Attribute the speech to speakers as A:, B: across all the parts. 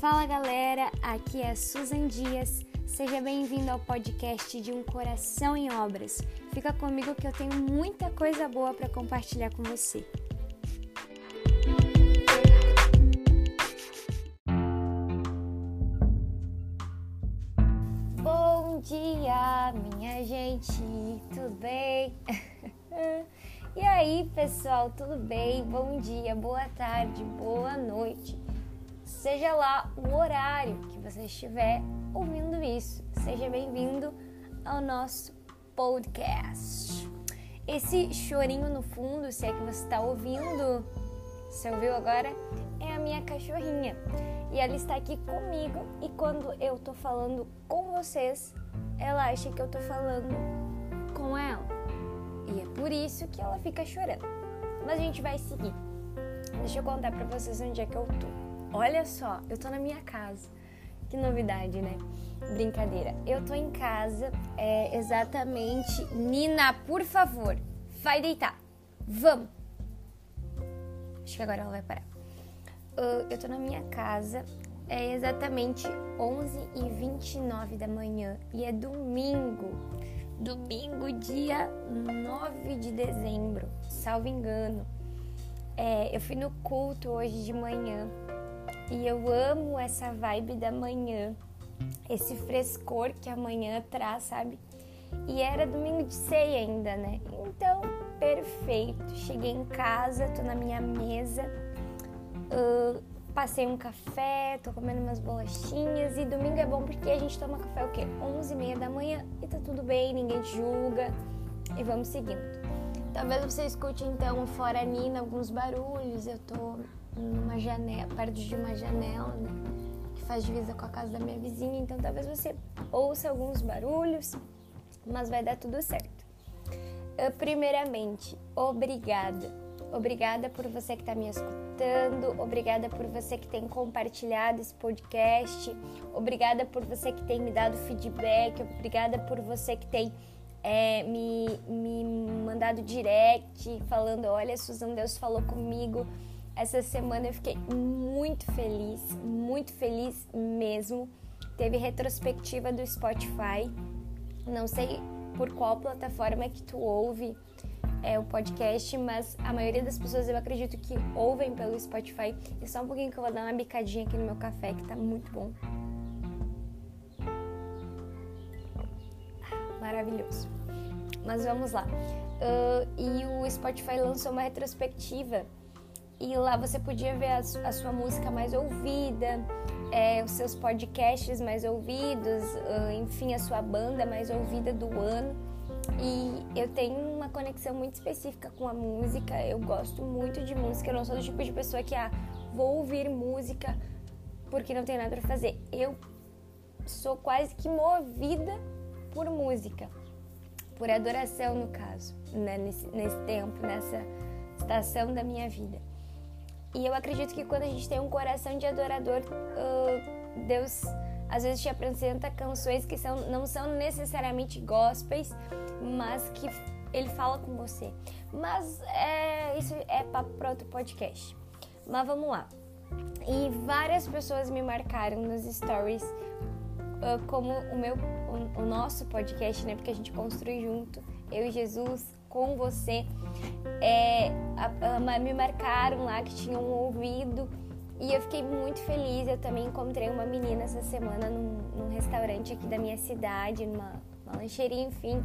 A: Fala galera, aqui é Susan Dias. Seja bem-vindo ao podcast de Um Coração em Obras. Fica comigo que eu tenho muita coisa boa para compartilhar com você. Bom dia, minha gente, tudo bem? e aí, pessoal, tudo bem? Bom dia, boa tarde, boa noite. Seja lá o horário que você estiver ouvindo isso, seja bem-vindo ao nosso podcast. Esse chorinho no fundo, se é que você está ouvindo, você ouviu agora? É a minha cachorrinha. E ela está aqui comigo e quando eu tô falando com vocês, ela acha que eu tô falando com ela. E é por isso que ela fica chorando. Mas a gente vai seguir. Deixa eu contar pra vocês onde é que eu tô. Olha só, eu tô na minha casa. Que novidade, né? Brincadeira. Eu tô em casa, é exatamente. Nina, por favor, vai deitar. Vamos. Acho que agora ela vai parar. Uh, eu tô na minha casa, é exatamente 11 e 29 da manhã e é domingo. Domingo, dia 9 de dezembro, salvo engano. É, eu fui no culto hoje de manhã e eu amo essa vibe da manhã, esse frescor que a manhã traz, sabe? E era domingo de ceia ainda, né? Então, perfeito. Cheguei em casa, tô na minha mesa, uh, passei um café, tô comendo umas bolachinhas. E domingo é bom porque a gente toma café o quê? 11 e meia da manhã e tá tudo bem, ninguém julga. E vamos seguindo. Talvez você escute então fora Nina alguns barulhos. Eu tô numa janela, perto de uma janela, né, que faz divisa com a casa da minha vizinha. Então talvez você ouça alguns barulhos, mas vai dar tudo certo. Uh, primeiramente, obrigada. Obrigada por você que está me escutando, obrigada por você que tem compartilhado esse podcast, obrigada por você que tem me dado feedback, obrigada por você que tem é, me, me mandado direct falando: Olha, Suzana, Deus falou comigo. Essa semana eu fiquei muito feliz, muito feliz mesmo. Teve retrospectiva do Spotify. Não sei por qual plataforma que tu ouve é, o podcast, mas a maioria das pessoas eu acredito que ouvem pelo Spotify. E só um pouquinho que eu vou dar uma bicadinha aqui no meu café, que tá muito bom. Maravilhoso. Mas vamos lá. Uh, e o Spotify lançou uma retrospectiva e lá você podia ver a, a sua música mais ouvida, é, os seus podcasts mais ouvidos, uh, enfim, a sua banda mais ouvida do ano. E eu tenho uma conexão muito específica com a música, eu gosto muito de música, eu não sou do tipo de pessoa que, ah, vou ouvir música porque não tem nada para fazer. Eu sou quase que movida por música, por adoração no caso, né? nesse, nesse tempo, nessa estação da minha vida. E eu acredito que quando a gente tem um coração de adorador, uh, Deus às vezes te apresenta canções que são, não são necessariamente gospels, mas que ele fala com você. Mas é, isso é para outro podcast. Mas vamos lá. E várias pessoas me marcaram nos stories uh, como o meu, o, o nosso podcast, né? Porque a gente construi junto, eu e Jesus, com você. É, a, a, me marcaram lá que tinham ouvido e eu fiquei muito feliz. Eu também encontrei uma menina essa semana num, num restaurante aqui da minha cidade, numa lancheria, enfim.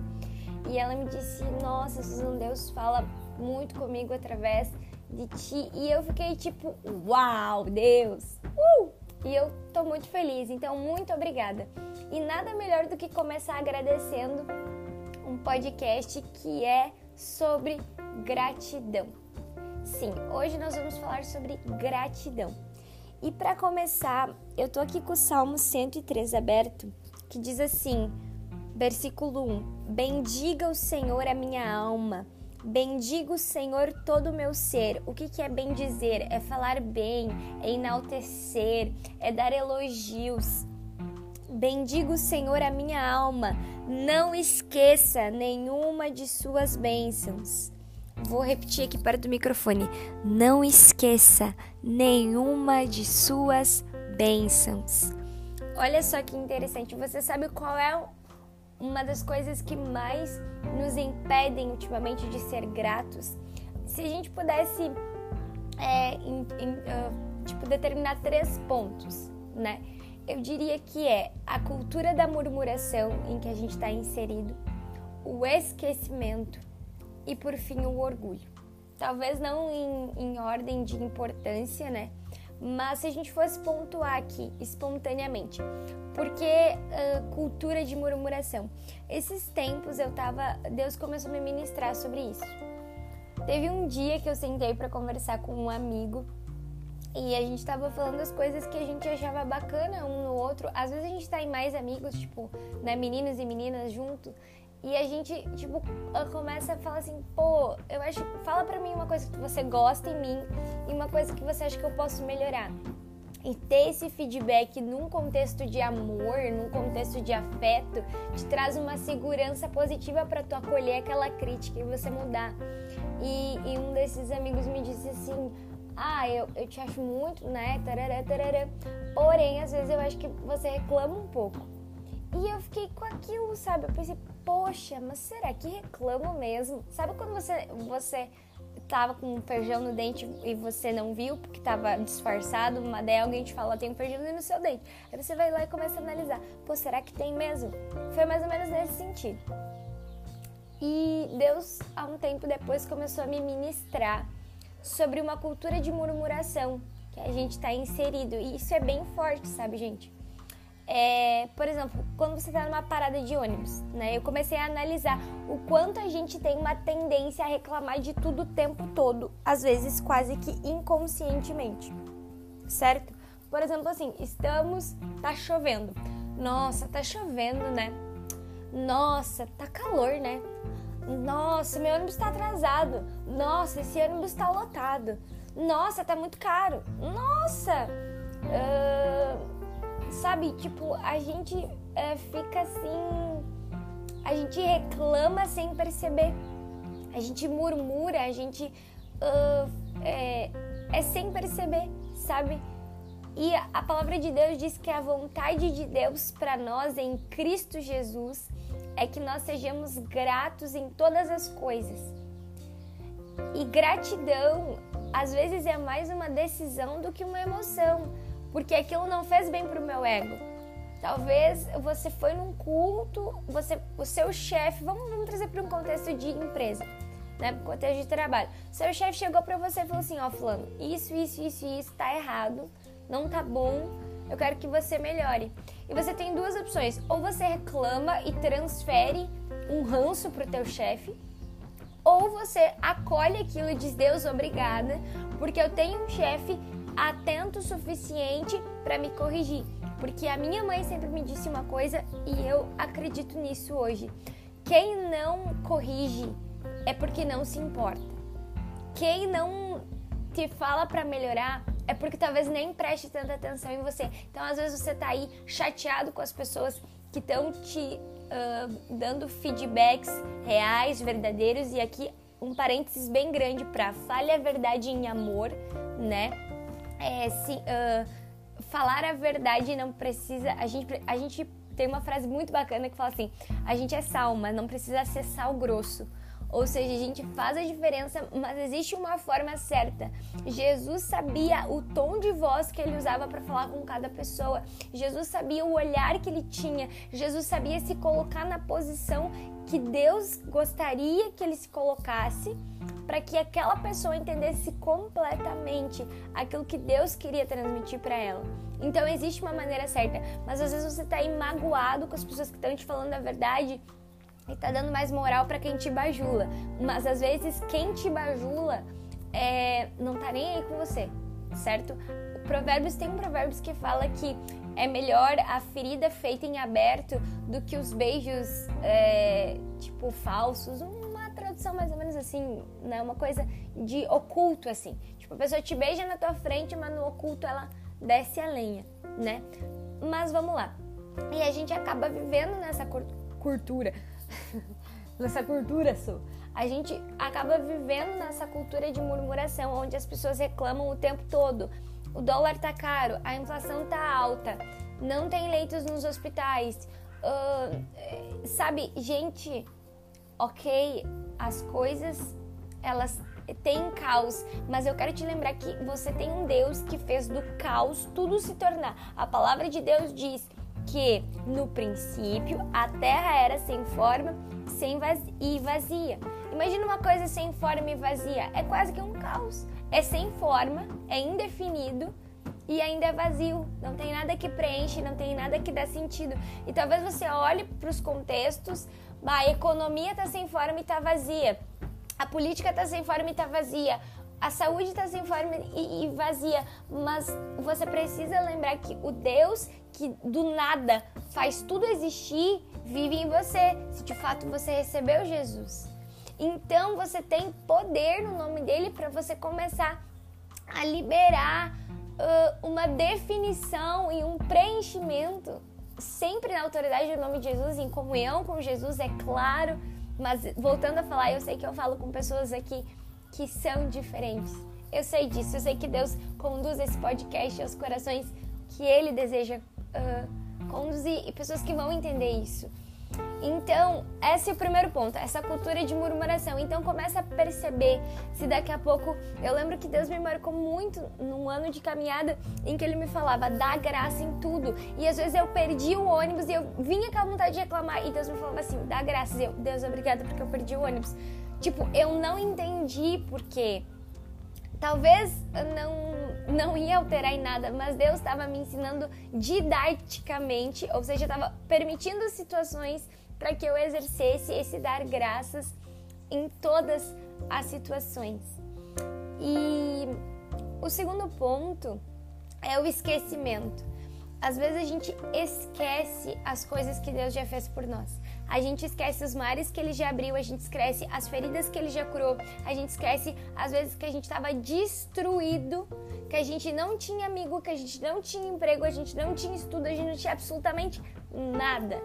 A: E ela me disse: Nossa, Susan, Deus fala muito comigo através de ti. E eu fiquei tipo: Uau, Deus! Uh! E eu tô muito feliz, então muito obrigada. E nada melhor do que começar agradecendo um podcast que é sobre gratidão. Sim, hoje nós vamos falar sobre gratidão. E para começar, eu tô aqui com o Salmo 103 aberto, que diz assim, versículo 1: Bendiga o Senhor a minha alma. Bendiga o Senhor todo o meu ser. O que, que é bem dizer? É falar bem, é enaltecer, é dar elogios. Bendiga o Senhor a minha alma, não esqueça nenhuma de suas bênçãos. Vou repetir aqui perto do microfone. Não esqueça nenhuma de suas bênçãos. Olha só que interessante. Você sabe qual é uma das coisas que mais nos impedem ultimamente de ser gratos? Se a gente pudesse é, em, em, uh, tipo, determinar três pontos, né? Eu diria que é a cultura da murmuração em que a gente está inserido, o esquecimento e, por fim, o orgulho. Talvez não em, em ordem de importância, né? Mas se a gente fosse pontuar aqui espontaneamente, por que uh, cultura de murmuração? Esses tempos eu tava, Deus começou a me ministrar sobre isso. Teve um dia que eu sentei para conversar com um amigo e a gente tava falando as coisas que a gente achava bacana um no outro. Às vezes a gente tá em mais amigos, tipo, né, meninos e meninas junto, e a gente, tipo, começa a falar assim, pô, eu acho, fala pra mim uma coisa que você gosta em mim e uma coisa que você acha que eu posso melhorar. E ter esse feedback num contexto de amor, num contexto de afeto, te traz uma segurança positiva para tu acolher aquela crítica e você mudar. E, e, um desses amigos me disse assim: Ah, eu, eu te acho muito, né? Tarará, tarará. Porém, às vezes eu acho que você reclama um pouco. E eu fiquei com aquilo, sabe? Eu pensei, poxa, mas será que reclamo mesmo? Sabe quando você, você tava com um feijão no dente e você não viu porque tava disfarçado, uma daí alguém te fala, tem um feijão no seu dente. Aí você vai lá e começa a analisar, pô, será que tem mesmo? Foi mais ou menos nesse sentido. E Deus, há um tempo depois, começou a me ministrar sobre uma cultura de murmuração que a gente está inserido. E isso é bem forte, sabe, gente? É, por exemplo, quando você está numa parada de ônibus, né? Eu comecei a analisar o quanto a gente tem uma tendência a reclamar de tudo o tempo todo, às vezes quase que inconscientemente, certo? Por exemplo, assim, estamos, tá chovendo. Nossa, tá chovendo, né? Nossa, tá calor, né? Nossa, meu ônibus tá atrasado. Nossa, esse ônibus tá lotado. Nossa, tá muito caro. Nossa, uh sabe? Tipo, a gente é, fica assim. A gente reclama sem perceber. A gente murmura, a gente uh, é, é sem perceber, sabe? E a palavra de Deus diz que a vontade de Deus para nós em Cristo Jesus é que nós sejamos gratos em todas as coisas. E gratidão, às vezes, é mais uma decisão do que uma emoção porque aquilo não fez bem pro meu ego. Talvez você foi num culto, você, o seu chefe, vamos, vamos trazer para um contexto de empresa, né? Contexto de trabalho. Seu chefe chegou para você e falou assim: Ó, Fulano, isso, isso, isso, isso tá errado, não tá bom, eu quero que você melhore. E você tem duas opções: ou você reclama e transfere um ranço pro teu chefe, ou você acolhe aquilo e diz: Deus, obrigada, porque eu tenho um chefe atento o suficiente para me corrigir. Porque a minha mãe sempre me disse uma coisa e eu acredito nisso hoje. Quem não corrige é porque não se importa. Quem não te fala para melhorar é porque talvez nem preste tanta atenção em você. Então, às vezes você tá aí chateado com as pessoas que estão te uh, dando feedbacks reais, verdadeiros e aqui um parênteses bem grande para fale a verdade em amor, né? é, se, uh, falar a verdade não precisa. A gente, a gente tem uma frase muito bacana que fala assim: a gente é sal, mas não precisa ser sal grosso. Ou seja, a gente faz a diferença, mas existe uma forma certa. Jesus sabia o tom de voz que ele usava para falar com cada pessoa. Jesus sabia o olhar que ele tinha. Jesus sabia se colocar na posição que Deus gostaria que ele se colocasse para que aquela pessoa entendesse completamente aquilo que Deus queria transmitir para ela. Então existe uma maneira certa, mas às vezes você está aí magoado com as pessoas que estão te falando a verdade e tá dando mais moral para quem te bajula. Mas às vezes quem te bajula é, não tá nem aí com você, certo? Provérbios tem um provérbios que fala que é melhor a ferida feita em aberto do que os beijos é, tipo falsos. Uma tradução mais ou menos assim, né? Uma coisa de oculto assim. Tipo a pessoa te beija na tua frente, mas no oculto ela desce a lenha, né? Mas vamos lá. E a gente acaba vivendo nessa cultura nessa cultura sua. A gente acaba vivendo nessa cultura de murmuração, onde as pessoas reclamam o tempo todo. o dólar tá caro, a inflação tá alta, não tem leitos nos hospitais. Uh, sabe, gente, ok, as coisas elas têm caos, mas eu quero te lembrar que você tem um Deus que fez do caos tudo se tornar. A palavra de Deus diz que no princípio a terra era sem forma, sem e vazia. Imagina uma coisa sem forma e vazia, é quase que um caos. É sem forma, é indefinido e ainda é vazio. Não tem nada que preenche, não tem nada que dá sentido. E talvez você olhe para os contextos, a economia está sem forma e está vazia. A política está sem forma e está vazia. A saúde está sem forma e, e vazia. Mas você precisa lembrar que o Deus que do nada faz tudo existir vive em você, se de fato você recebeu Jesus. Então você tem poder no nome dele para você começar a liberar uh, uma definição e um preenchimento, sempre na autoridade do nome de Jesus, em comunhão com Jesus, é claro. Mas voltando a falar, eu sei que eu falo com pessoas aqui que são diferentes. Eu sei disso, eu sei que Deus conduz esse podcast aos corações que Ele deseja uh, conduzir e pessoas que vão entender isso. Então, esse é o primeiro ponto, essa cultura de murmuração. Então, começa a perceber se daqui a pouco. Eu lembro que Deus me marcou muito num ano de caminhada em que Ele me falava, dá graça em tudo. E às vezes eu perdi o ônibus e eu vinha com a vontade de reclamar. E Deus me falava assim, dá graças. Eu, Deus, obrigada porque eu perdi o ônibus. Tipo, eu não entendi por quê. Talvez não, não ia alterar em nada, mas Deus estava me ensinando didaticamente, ou seja, estava permitindo situações para que eu exercesse esse dar graças em todas as situações. E o segundo ponto é o esquecimento. Às vezes a gente esquece as coisas que Deus já fez por nós. A gente esquece os mares que ele já abriu, a gente esquece as feridas que ele já curou, a gente esquece às vezes que a gente estava destruído, que a gente não tinha amigo, que a gente não tinha emprego, a gente não tinha estudo, a gente não tinha absolutamente nada,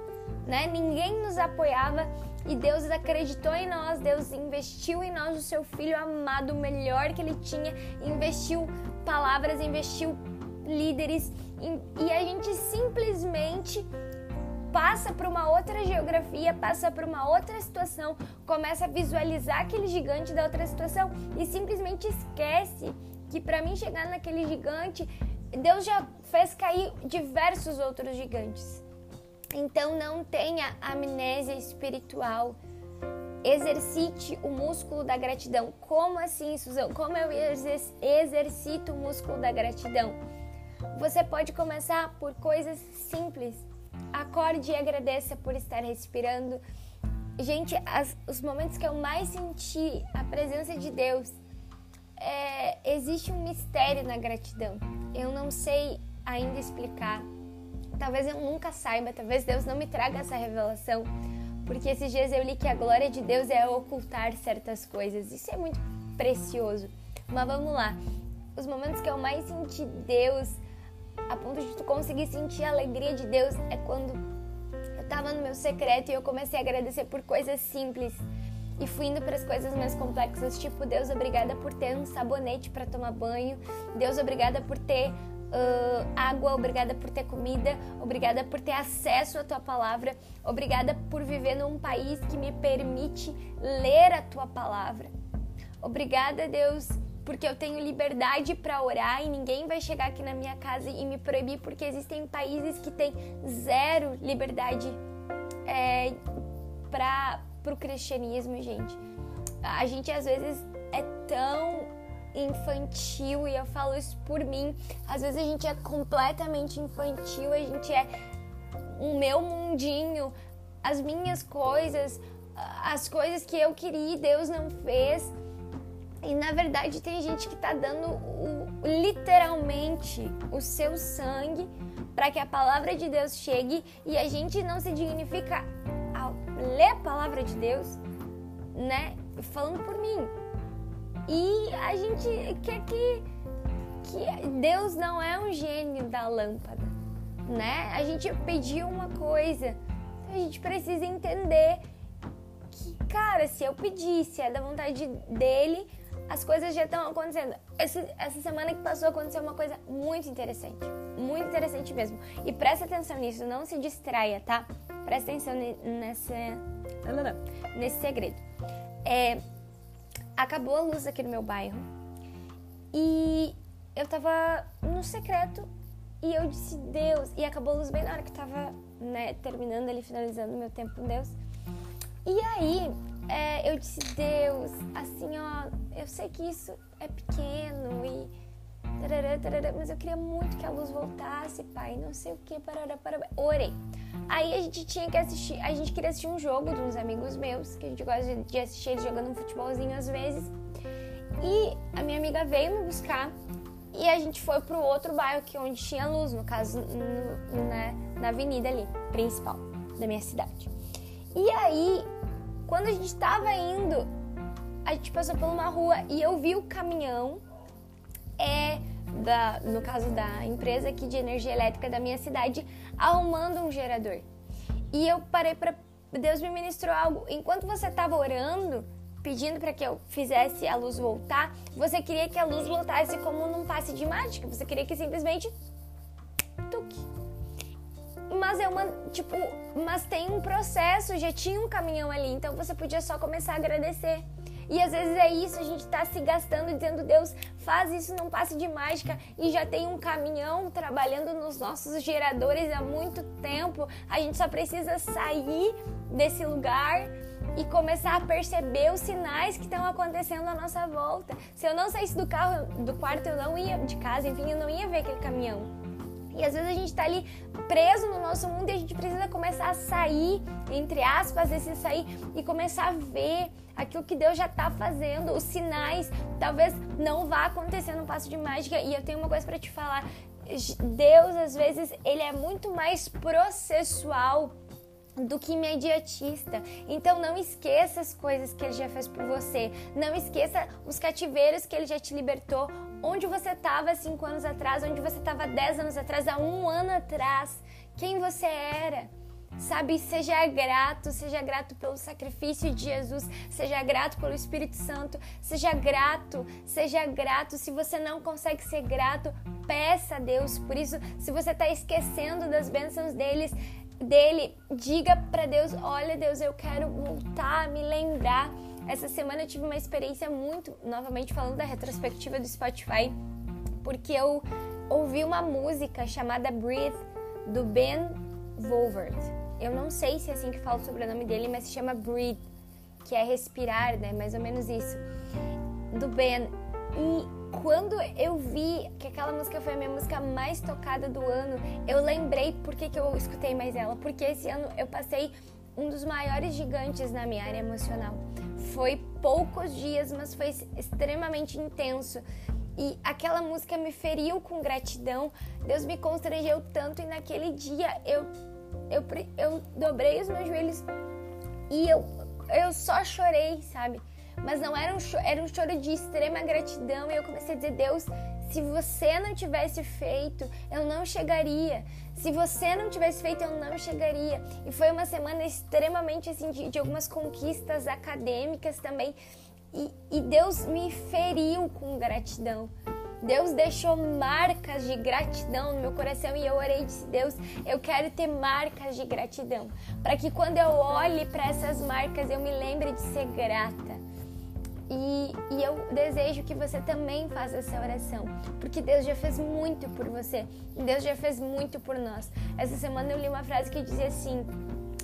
A: né? Ninguém nos apoiava e Deus acreditou em nós, Deus investiu em nós o seu filho amado, o melhor que ele tinha, investiu palavras, investiu líderes e a gente simplesmente passa para uma outra geografia, passa para uma outra situação, começa a visualizar aquele gigante da outra situação e simplesmente esquece que para mim chegar naquele gigante, Deus já fez cair diversos outros gigantes. Então não tenha amnésia espiritual. Exercite o músculo da gratidão. Como assim, Suzão? Como eu exercito o músculo da gratidão? Você pode começar por coisas simples Acorde e agradeça por estar respirando. Gente, as, os momentos que eu mais senti a presença de Deus, é, existe um mistério na gratidão. Eu não sei ainda explicar. Talvez eu nunca saiba, talvez Deus não me traga essa revelação. Porque esses dias eu li que a glória de Deus é ocultar certas coisas. Isso é muito precioso. Mas vamos lá. Os momentos que eu mais senti Deus a ponto de tu conseguir sentir a alegria de Deus é quando eu tava no meu secreto e eu comecei a agradecer por coisas simples. E fui indo para as coisas mais complexas, tipo Deus obrigada por ter um sabonete para tomar banho, Deus obrigada por ter Uh, água, obrigada por ter comida, obrigada por ter acesso à tua palavra, obrigada por viver num país que me permite ler a tua palavra. Obrigada, Deus, porque eu tenho liberdade para orar e ninguém vai chegar aqui na minha casa e me proibir, porque existem países que têm zero liberdade é, para o cristianismo, gente. A gente às vezes é tão infantil e eu falo isso por mim. Às vezes a gente é completamente infantil, a gente é o meu mundinho, as minhas coisas, as coisas que eu queria e Deus não fez. E na verdade tem gente que está dando o, literalmente o seu sangue para que a palavra de Deus chegue e a gente não se dignifica ao ler a palavra de Deus, né? Falando por mim. E a gente quer que, que Deus não é um gênio da lâmpada, né? A gente pediu uma coisa, a gente precisa entender que, cara, se eu pedir, se é da vontade dele, as coisas já estão acontecendo. Esse, essa semana que passou aconteceu uma coisa muito interessante. Muito interessante mesmo. E presta atenção nisso, não se distraia, tá? Presta atenção nesse, nesse segredo. É, acabou a luz aqui no meu bairro e eu tava no secreto e eu disse, Deus, e acabou a luz bem na hora que eu tava né, terminando ali, finalizando meu tempo com Deus. E aí é, eu disse, Deus, assim, ó, eu sei que isso é pequeno e. Tarará, tarará, mas eu queria muito que a luz voltasse, pai. Não sei o que, parará, parará. Orei. Aí a gente tinha que assistir, a gente queria assistir um jogo de uns amigos meus, que a gente gosta de assistir eles jogando um futebolzinho às vezes. E a minha amiga veio me buscar e a gente foi pro outro bairro que onde tinha luz, no caso no, na, na avenida ali, principal da minha cidade. E aí, quando a gente estava indo, a gente passou por uma rua e eu vi o caminhão, é, da, no caso da empresa aqui de energia elétrica da minha cidade, arrumando um gerador. E eu parei para Deus me ministrou algo. Enquanto você estava orando, pedindo para que eu fizesse a luz voltar, você queria que a luz voltasse como num passe de mágica. Você queria que simplesmente tuque. Mas é uma, tipo, mas tem um processo, já tinha um caminhão ali, então você podia só começar a agradecer. E às vezes é isso, a gente está se gastando dizendo, Deus, faz isso, não passe de mágica. E já tem um caminhão trabalhando nos nossos geradores há muito tempo. A gente só precisa sair desse lugar e começar a perceber os sinais que estão acontecendo à nossa volta. Se eu não saísse do carro, do quarto, eu não ia de casa, enfim, eu não ia ver aquele caminhão. E às vezes a gente está ali preso no nosso mundo e a gente precisa começar a sair, entre aspas, esse sair e começar a ver aquilo que Deus já está fazendo, os sinais. Talvez não vá acontecer no passo de mágica. E eu tenho uma coisa para te falar. Deus, às vezes, ele é muito mais processual do que imediatista. Então não esqueça as coisas que ele já fez por você. Não esqueça os cativeiros que ele já te libertou. Onde você estava cinco anos atrás, onde você estava dez anos atrás, há um ano atrás. Quem você era. Sabe, seja grato, seja grato pelo sacrifício de Jesus, seja grato pelo Espírito Santo, seja grato, seja grato. Se você não consegue ser grato, peça a Deus. Por isso, se você está esquecendo das bênçãos deles, dele, diga para Deus: Olha, Deus, eu quero voltar me lembrar. Essa semana eu tive uma experiência muito, novamente falando da retrospectiva do Spotify, porque eu ouvi uma música chamada Breathe do Ben Wolvert. Eu não sei se é assim que fala o sobrenome dele, mas se chama Breathe, que é respirar, né? Mais ou menos isso. Do Ben. E quando eu vi que aquela música foi a minha música mais tocada do ano, eu lembrei por que, que eu escutei mais ela. Porque esse ano eu passei um dos maiores gigantes na minha área emocional. Foi poucos dias, mas foi extremamente intenso. E aquela música me feriu com gratidão. Deus me constrangeu tanto e naquele dia eu eu, eu dobrei os meus joelhos e eu, eu só chorei, sabe? mas não era um, choro, era um choro de extrema gratidão. E eu comecei a dizer: Deus, se você não tivesse feito, eu não chegaria. Se você não tivesse feito, eu não chegaria. E foi uma semana extremamente assim de, de algumas conquistas acadêmicas também. E, e Deus me feriu com gratidão. Deus deixou marcas de gratidão no meu coração e eu orei e disse: Deus, eu quero ter marcas de gratidão, para que quando eu olhe para essas marcas eu me lembre de ser grata. E, e, eu desejo que você também faça essa oração, porque Deus já fez muito por você, Deus já fez muito por nós. Essa semana eu li uma frase que dizia assim: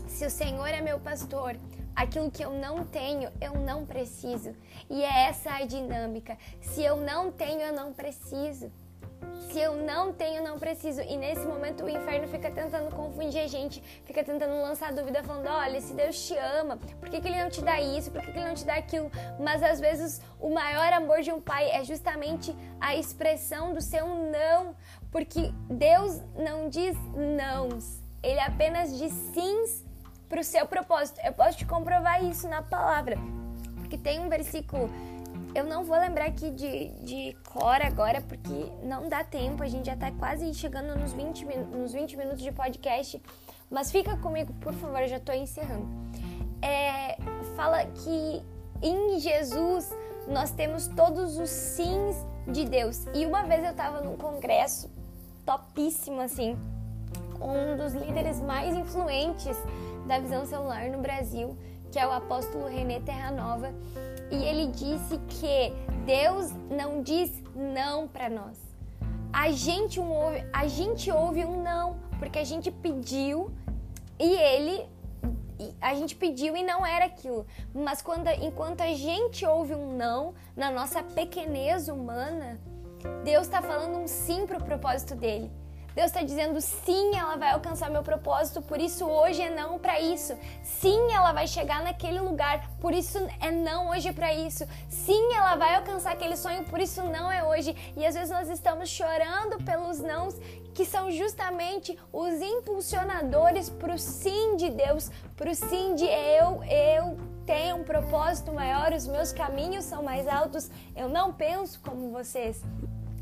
A: Se o Senhor é meu pastor, aquilo que eu não tenho, eu não preciso. E é essa a dinâmica. Se eu não tenho, eu não preciso. Se eu não tenho, não preciso. E nesse momento o inferno fica tentando confundir a gente, fica tentando lançar dúvida, falando: olha, se Deus te ama, por que, que ele não te dá isso? Por que, que ele não te dá aquilo? Mas às vezes o maior amor de um pai é justamente a expressão do seu não, porque Deus não diz nãos, ele apenas diz sims para o seu propósito. Eu posso te comprovar isso na palavra, porque tem um versículo eu não vou lembrar aqui de, de cor agora, porque não dá tempo. A gente já tá quase chegando nos 20, nos 20 minutos de podcast. Mas fica comigo, por favor, eu já tô encerrando. É, fala que em Jesus nós temos todos os sims de Deus. E uma vez eu estava num congresso topíssimo assim, um dos líderes mais influentes da visão celular no Brasil, que é o apóstolo René Terranova, e ele disse que Deus não diz não para nós. A gente, um ouve, a gente ouve um não, porque a gente pediu e ele a gente pediu e não era aquilo. Mas quando, enquanto a gente ouve um não na nossa pequenez humana, Deus está falando um sim para o propósito dele. Deus está dizendo sim, ela vai alcançar meu propósito, por isso hoje é não para isso. Sim, ela vai chegar naquele lugar, por isso é não hoje para isso. Sim, ela vai alcançar aquele sonho, por isso não é hoje. E às vezes nós estamos chorando pelos nãos que são justamente os impulsionadores para o sim de Deus, para o sim de eu, eu tenho um propósito maior, os meus caminhos são mais altos, eu não penso como vocês.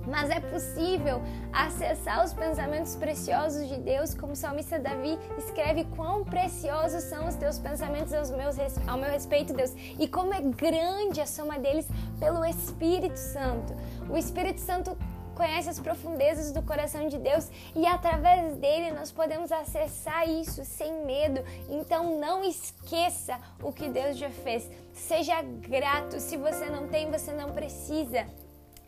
A: Mas é possível acessar os pensamentos preciosos de Deus, como o salmista Davi escreve: Quão preciosos são os teus pensamentos aos meus, ao meu respeito, Deus, e como é grande a soma deles pelo Espírito Santo. O Espírito Santo conhece as profundezas do coração de Deus e através dele nós podemos acessar isso sem medo. Então não esqueça o que Deus já fez. Seja grato. Se você não tem, você não precisa.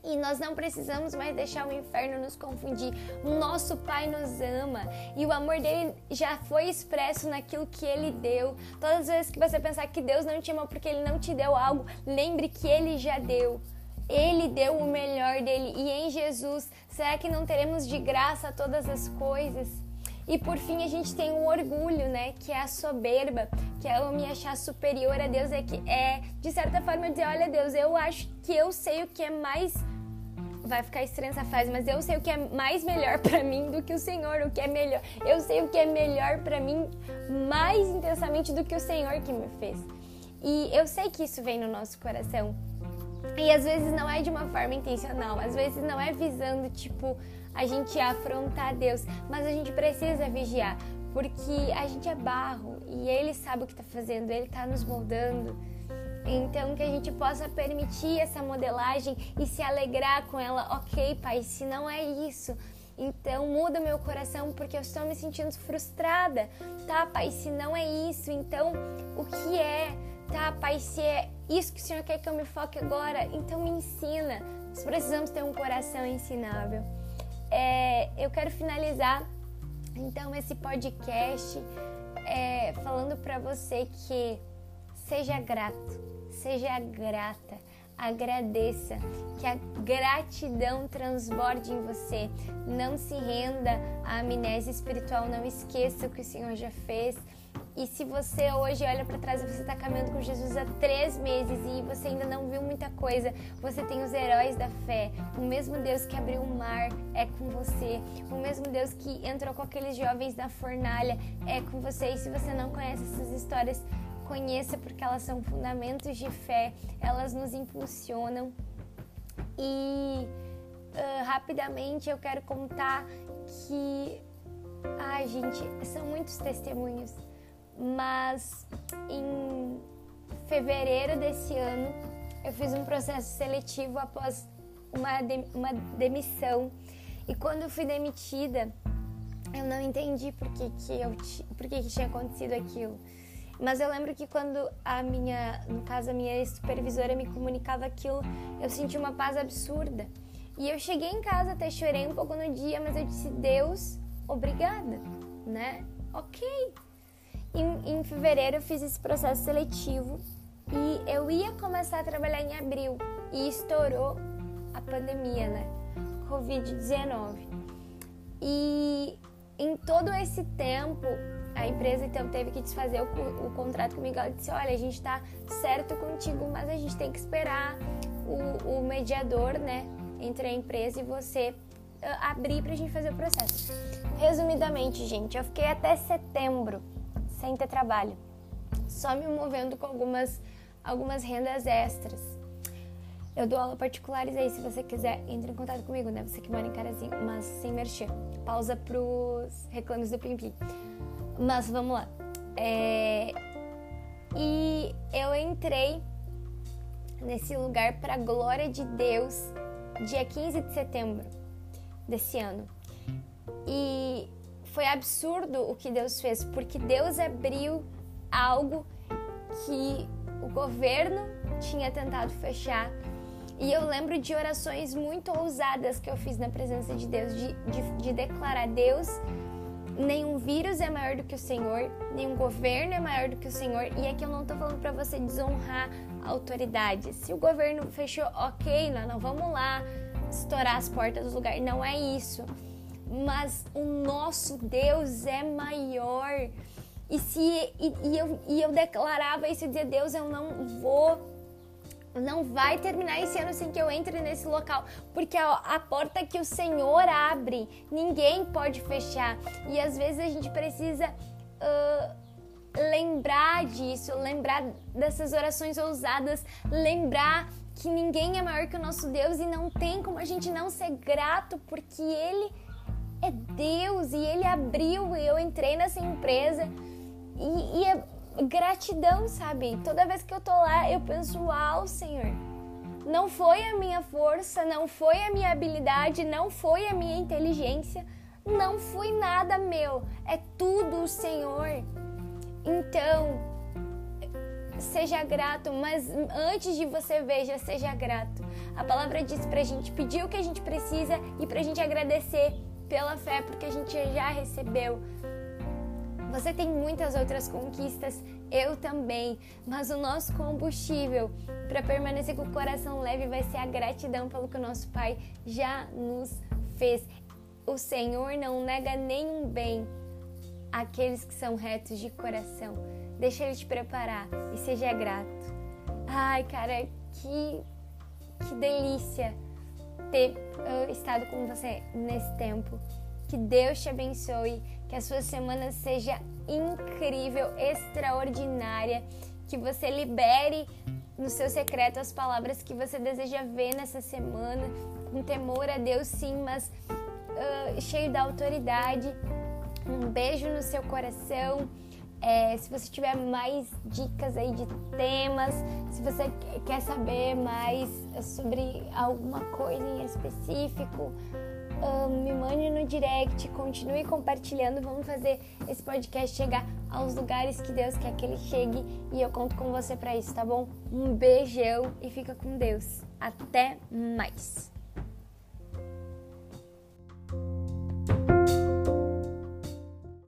A: E nós não precisamos mais deixar o inferno nos confundir. Nosso Pai nos ama e o amor dele já foi expresso naquilo que ele deu. Todas as vezes que você pensar que Deus não te ama porque ele não te deu algo, lembre que ele já deu. Ele deu o melhor dele e em Jesus, será que não teremos de graça todas as coisas? E por fim, a gente tem um orgulho, né? Que é a soberba, que é eu me achar superior a Deus, é que é, de certa forma, dizer: olha, Deus, eu acho que eu sei o que é mais vai ficar estranha essa frase, mas eu sei o que é mais melhor para mim do que o Senhor, o que é melhor. Eu sei o que é melhor para mim mais intensamente do que o Senhor que me fez. E eu sei que isso vem no nosso coração. E às vezes não é de uma forma intencional, às vezes não é visando tipo a gente afrontar Deus, mas a gente precisa vigiar, porque a gente é barro e ele sabe o que está fazendo, ele está nos moldando. Então, que a gente possa permitir essa modelagem e se alegrar com ela. Ok, pai, se não é isso, então muda meu coração porque eu estou me sentindo frustrada. Tá, pai, se não é isso, então o que é? Tá, pai, se é isso que o Senhor quer que eu me foque agora, então me ensina. Nós precisamos ter um coração ensinável. É, eu quero finalizar então esse podcast é, falando para você que seja grato Seja grata, agradeça, que a gratidão transborde em você. Não se renda à amnésia espiritual, não esqueça o que o Senhor já fez. E se você hoje olha para trás e você está caminhando com Jesus há três meses e você ainda não viu muita coisa, você tem os heróis da fé. O mesmo Deus que abriu o mar é com você. O mesmo Deus que entrou com aqueles jovens na fornalha é com você. E se você não conhece essas histórias, conheça porque elas são fundamentos de fé, elas nos impulsionam. E uh, rapidamente eu quero contar que, ai gente, são muitos testemunhos, mas em fevereiro desse ano eu fiz um processo seletivo após uma, de, uma demissão. E quando eu fui demitida, eu não entendi por que, que, eu, por que, que tinha acontecido aquilo. Mas eu lembro que quando a minha, no caso a minha supervisora me comunicava aquilo, eu senti uma paz absurda. E eu cheguei em casa, até chorei um pouco no dia, mas eu disse: Deus, obrigada, né? Ok. Em, em fevereiro eu fiz esse processo seletivo e eu ia começar a trabalhar em abril e estourou a pandemia, né? Covid-19. E em todo esse tempo a empresa então teve que desfazer o, o contrato comigo. Ela disse: Olha, a gente está certo contigo, mas a gente tem que esperar o, o mediador, né, entre a empresa e você uh, abrir para a gente fazer o processo. Resumidamente, gente, eu fiquei até setembro sem ter trabalho, só me movendo com algumas, algumas rendas extras. Eu dou aula particulares aí, se você quiser, entre em contato comigo, né? Você que mora em Carazinho, mas sem merchan. Pausa pros reclames do Plim. Mas vamos lá. É... E eu entrei nesse lugar para a glória de Deus, dia 15 de setembro desse ano. E foi absurdo o que Deus fez, porque Deus abriu algo que o governo tinha tentado fechar. E eu lembro de orações muito ousadas que eu fiz na presença de Deus, de, de, de declarar: Deus, nenhum vírus é maior do que o Senhor, nenhum governo é maior do que o Senhor. E aqui eu não tô falando para você desonrar a autoridade. Se o governo fechou, ok, nós não vamos lá estourar as portas do lugar. Não é isso. Mas o nosso Deus é maior. E se e, e eu, e eu declarava isso, eu dizia, Deus, eu não vou não vai terminar esse ano sem que eu entre nesse local, porque a, a, porta que o Senhor abre, ninguém pode fechar. E às vezes a gente precisa uh, lembrar disso, lembrar dessas orações ousadas, lembrar que ninguém é maior que o nosso Deus e não tem como a gente não ser grato, porque Ele é Deus e Ele abriu e eu entrei nessa empresa e, e é gratidão, sabe? Toda vez que eu tô lá, eu penso, uau, Senhor. Não foi a minha força, não foi a minha habilidade, não foi a minha inteligência, não foi nada meu, é tudo o Senhor. Então, seja grato, mas antes de você ver, já seja grato. A palavra diz pra gente pedir o que a gente precisa e pra gente agradecer pela fé, porque a gente já recebeu. Você tem muitas outras conquistas, eu também, mas o nosso combustível para permanecer com o coração leve vai ser a gratidão pelo que o nosso Pai já nos fez. O Senhor não nega nenhum bem àqueles que são retos de coração. Deixa Ele te preparar e seja grato. Ai, cara, que, que delícia ter uh, estado com você nesse tempo. Que Deus te abençoe, que a sua semana seja incrível, extraordinária, que você libere no seu secreto as palavras que você deseja ver nessa semana, com temor a Deus, sim, mas uh, cheio da autoridade. Um beijo no seu coração. É, se você tiver mais dicas aí de temas, se você quer saber mais sobre alguma coisa em específico, me mande no direct, continue compartilhando. Vamos fazer esse podcast chegar aos lugares que Deus quer que ele chegue e eu conto com você para isso, tá bom? Um beijão e fica com Deus. Até mais.